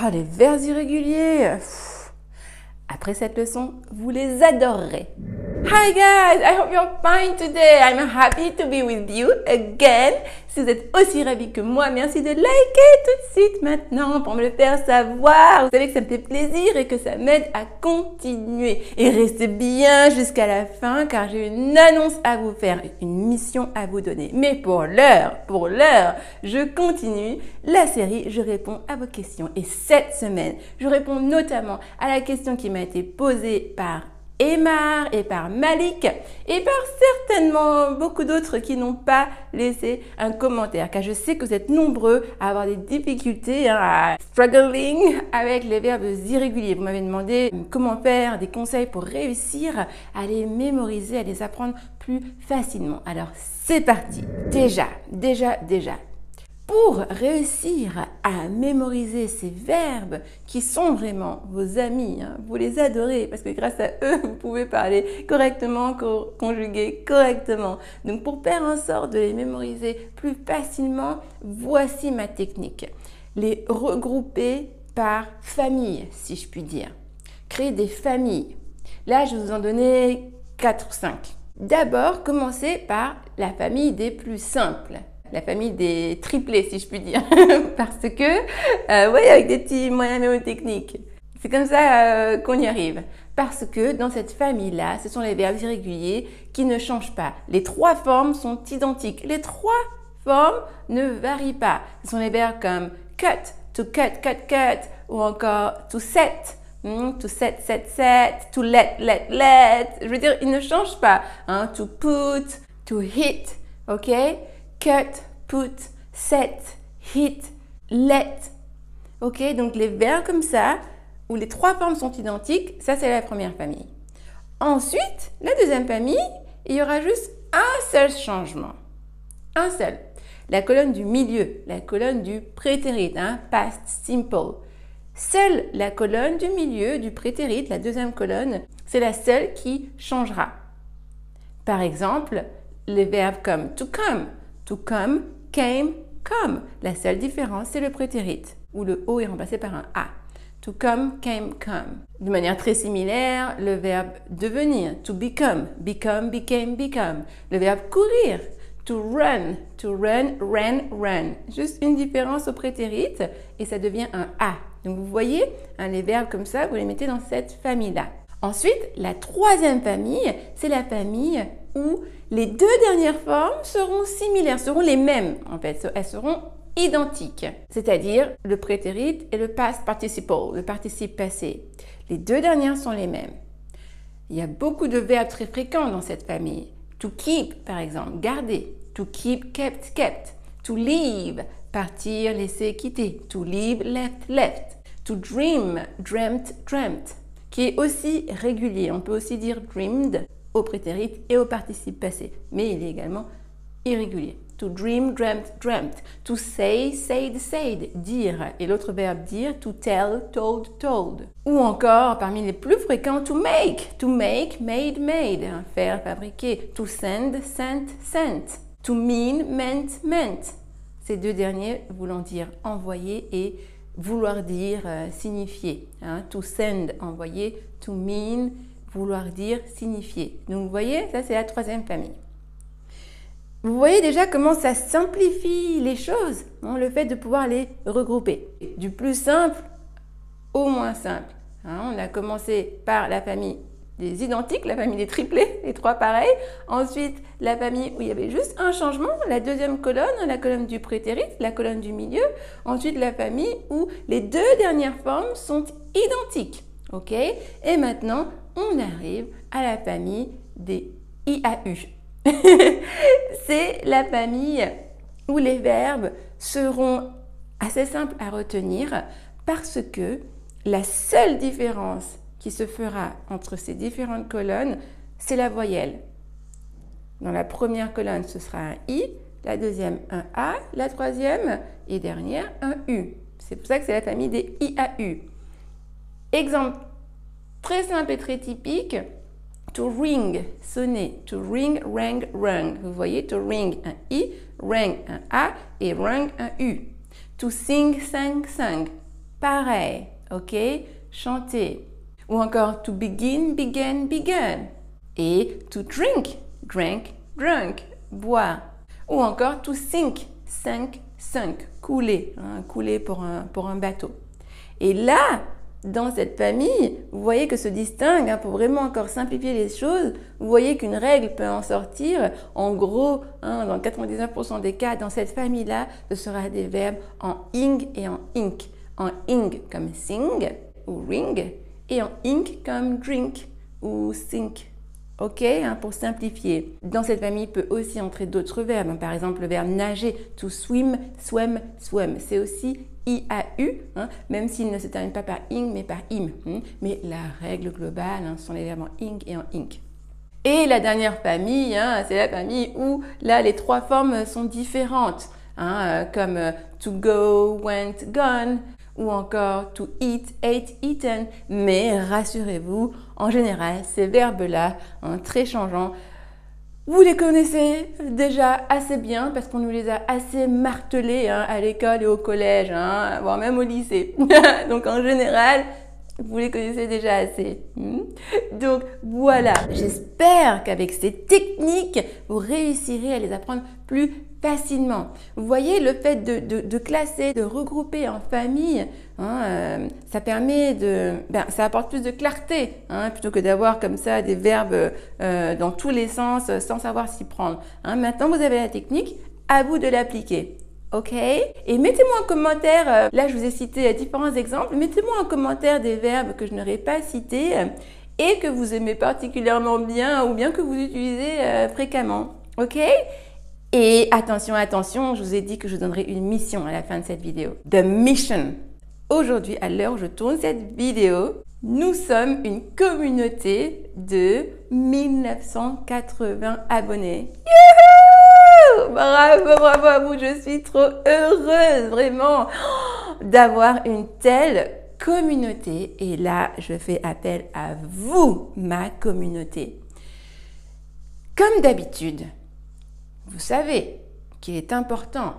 Oh, les verbes irréguliers. Après cette leçon, vous les adorerez. Hi guys, I hope you're fine today. I'm happy to be with you again. Si vous êtes aussi ravis que moi, merci de liker tout de suite maintenant pour me le faire savoir. Vous savez que ça me fait plaisir et que ça m'aide à continuer. Et restez bien jusqu'à la fin car j'ai une annonce à vous faire, une mission à vous donner. Mais pour l'heure, pour l'heure, je continue la série Je réponds à vos questions. Et cette semaine, je réponds notamment à la question qui m'a été posée par Et par Malik et par certainement beaucoup d'autres qui n'ont pas laissé un commentaire car je sais que vous êtes nombreux à avoir des difficultés, hein, à struggling avec les verbes irréguliers. Vous m'avez demandé comment faire, des conseils pour réussir à les mémoriser, à les apprendre plus facilement. Alors c'est parti. Déjà, déjà, déjà, pour réussir à mémoriser ces verbes qui sont vraiment vos amis, hein, vous les adorez parce que grâce à eux, vous pouvez parler correctement, conjuguer correctement. Donc pour faire en sorte de les mémoriser plus facilement, voici ma technique. Les regrouper par famille, si je puis dire. Créer des familles. Là, je vous en donner 4 ou 5. D'abord, commencez par la famille des plus simples la famille des triplés, si je puis dire. Parce que, euh, oui, avec des petits moyens mémotechniques. C'est comme ça euh, qu'on y arrive. Parce que dans cette famille-là, ce sont les verbes irréguliers qui ne changent pas. Les trois formes sont identiques. Les trois formes ne varient pas. Ce sont les verbes comme cut, to cut, cut, cut, ou encore to set, hmm, to set, set, set, to let, let, let. Je veux dire, ils ne changent pas. Hein, to put, to hit, ok? Cut, put, set, hit, let. Ok, donc les verbes comme ça, où les trois formes sont identiques, ça c'est la première famille. Ensuite, la deuxième famille, il y aura juste un seul changement. Un seul. La colonne du milieu, la colonne du prétérit, hein, past simple. Seule la colonne du milieu du prétérit, la deuxième colonne, c'est la seule qui changera. Par exemple, les verbes comme to come, To come, came, come. La seule différence, c'est le prétérit, où le O est remplacé par un A. To come, came, come. De manière très similaire, le verbe devenir, to become, become, became, become. Le verbe courir, to run, to run, ran, run. Juste une différence au prétérit et ça devient un A. Donc vous voyez, hein, les verbes comme ça, vous les mettez dans cette famille-là. Ensuite, la troisième famille, c'est la famille où les deux dernières formes seront similaires, seront les mêmes en fait, elles seront identiques, c'est-à-dire le prétérit et le past participle, le participe passé. Les deux dernières sont les mêmes. Il y a beaucoup de verbes très fréquents dans cette famille. To keep, par exemple, garder. To keep, kept, kept. To leave, partir, laisser, quitter. To leave, left, left. To dream, dreamt, dreamt qui est aussi régulier. On peut aussi dire dreamed au prétérit et au participe passé, mais il est également irrégulier. To dream, dreamt, dreamt. To say, said, said. Dire. Et l'autre verbe dire, to tell, told, told. Ou encore, parmi les plus fréquents, to make. To make, made, made. Faire, fabriquer. To send, sent, sent. To mean, meant, meant. Ces deux derniers voulant dire envoyer et vouloir dire euh, signifier. Hein. To send, envoyer. To mean, vouloir dire signifier. Donc vous voyez, ça c'est la troisième famille. Vous voyez déjà comment ça simplifie les choses, hein, le fait de pouvoir les regrouper. Du plus simple au moins simple. Hein. on a commencé par la famille des identiques, la famille des triplés, les trois pareils. Ensuite, la famille où il y avait juste un changement, la deuxième colonne, la colonne du prétérit, la colonne du milieu. Ensuite, la famille où les deux dernières formes sont identiques. OK? Et maintenant, on arrive à la famille des IAU. C'est la famille où les verbes seront assez simples à retenir parce que la seule différence qui se fera entre ces différentes colonnes, c'est la voyelle. Dans la première colonne, ce sera un I, la deuxième un A, la troisième et dernière un U. C'est pour ça que c'est la famille des IAU. Exemple très simple et très typique, to ring, sonner, to ring, rang, rung. Vous voyez, to ring un I, rang un A et rung un U. To sing, sang, sang. pareil, ok? Chanter. Ou encore to begin, began, began. Et to drink, drank, drunk, boire. Ou encore to sink, sink, sunk, couler, hein, couler pour un, pour un bateau. Et là, dans cette famille, vous voyez que se distingue, hein, pour vraiment encore simplifier les choses, vous voyez qu'une règle peut en sortir. En gros, hein, dans 99% des cas, dans cette famille-là, ce sera des verbes en ing et en ink. En ing comme sing ou ring et en ink comme drink ou sink. Ok, hein, pour simplifier. Dans cette famille peut aussi entrer d'autres verbes. Par exemple, le verbe nager, to swim, swim, swim. C'est aussi IAU, hein, même s'il ne se termine pas par ing mais par im. Hein. mais la règle globale hein, sont les verbes en ing et en ink. Et la dernière famille, c'est la famille où là les trois formes sont différentes, euh, comme euh, to go, went, gone, ou encore to eat, ate, eaten. Mais rassurez-vous, en général, ces verbes-là, très changeants, vous les connaissez déjà assez bien parce qu'on nous les a assez martelés hein, à l'école et au collège, hein, voire même au lycée. Donc en général, vous les connaissez déjà assez. Hmm? Donc voilà, j'espère qu'avec ces techniques, vous réussirez à les apprendre plus facilement. Vous voyez, le fait de, classer, de regrouper en famille, hein, euh, ça permet de... Ben, ça apporte plus de clarté, hein, plutôt que d'avoir comme ça des verbes euh, dans tous les sens sans savoir s'y prendre. Hein. Maintenant, vous avez la technique, à vous de l'appliquer. OK? Et mettez-moi en commentaire, euh, là je vous ai cité différents exemples, mettez-moi en commentaire des verbes que je n'aurais pas cités et que vous aimez particulièrement bien ou bien que vous utilisez fréquemment. OK? Et attention, attention, je vous ai dit que je donnerai une mission à la fin de cette vidéo. The mission. Aujourd'hui, à l'heure où je tourne cette vidéo, nous sommes une communauté de 1980 abonnés. Youhou Bravo, bravo à vous, je suis trop heureuse, vraiment, d'avoir une telle communauté. Et là, je fais appel à vous, ma communauté. Comme d'habitude, vous savez qu'il est important.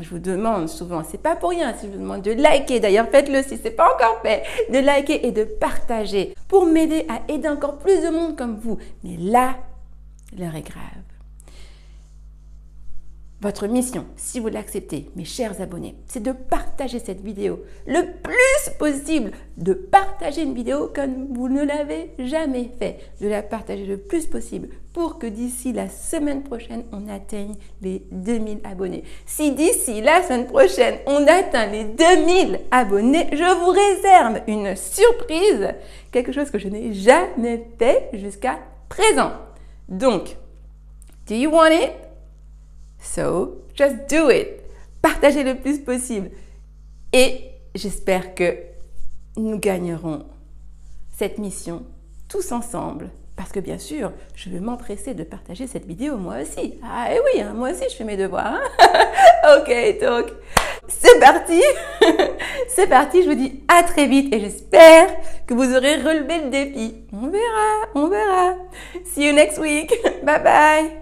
Je vous demande souvent, c'est pas pour rien si je vous demande de liker, d'ailleurs faites-le si c'est pas encore fait, de liker et de partager pour m'aider à aider encore plus de monde comme vous. Mais là, l'heure est grave. Votre mission, si vous l'acceptez, mes chers abonnés, c'est de partager cette vidéo le plus possible, de partager une vidéo comme vous ne l'avez jamais fait, de la partager le plus possible pour que d'ici la semaine prochaine, on atteigne les 2000 abonnés. Si d'ici la semaine prochaine, on atteint les 2000 abonnés, je vous réserve une surprise, quelque chose que je n'ai jamais fait jusqu'à présent. Donc, do you want it? So, just do it. Partagez le plus possible. Et j'espère que nous gagnerons cette mission tous ensemble. Parce que bien sûr, je vais m'empresser de partager cette vidéo moi aussi. Ah et oui, hein, moi aussi je fais mes devoirs. Hein. ok, donc c'est parti. c'est parti, je vous dis à très vite et j'espère que vous aurez relevé le défi. On verra, on verra. See you next week. Bye bye.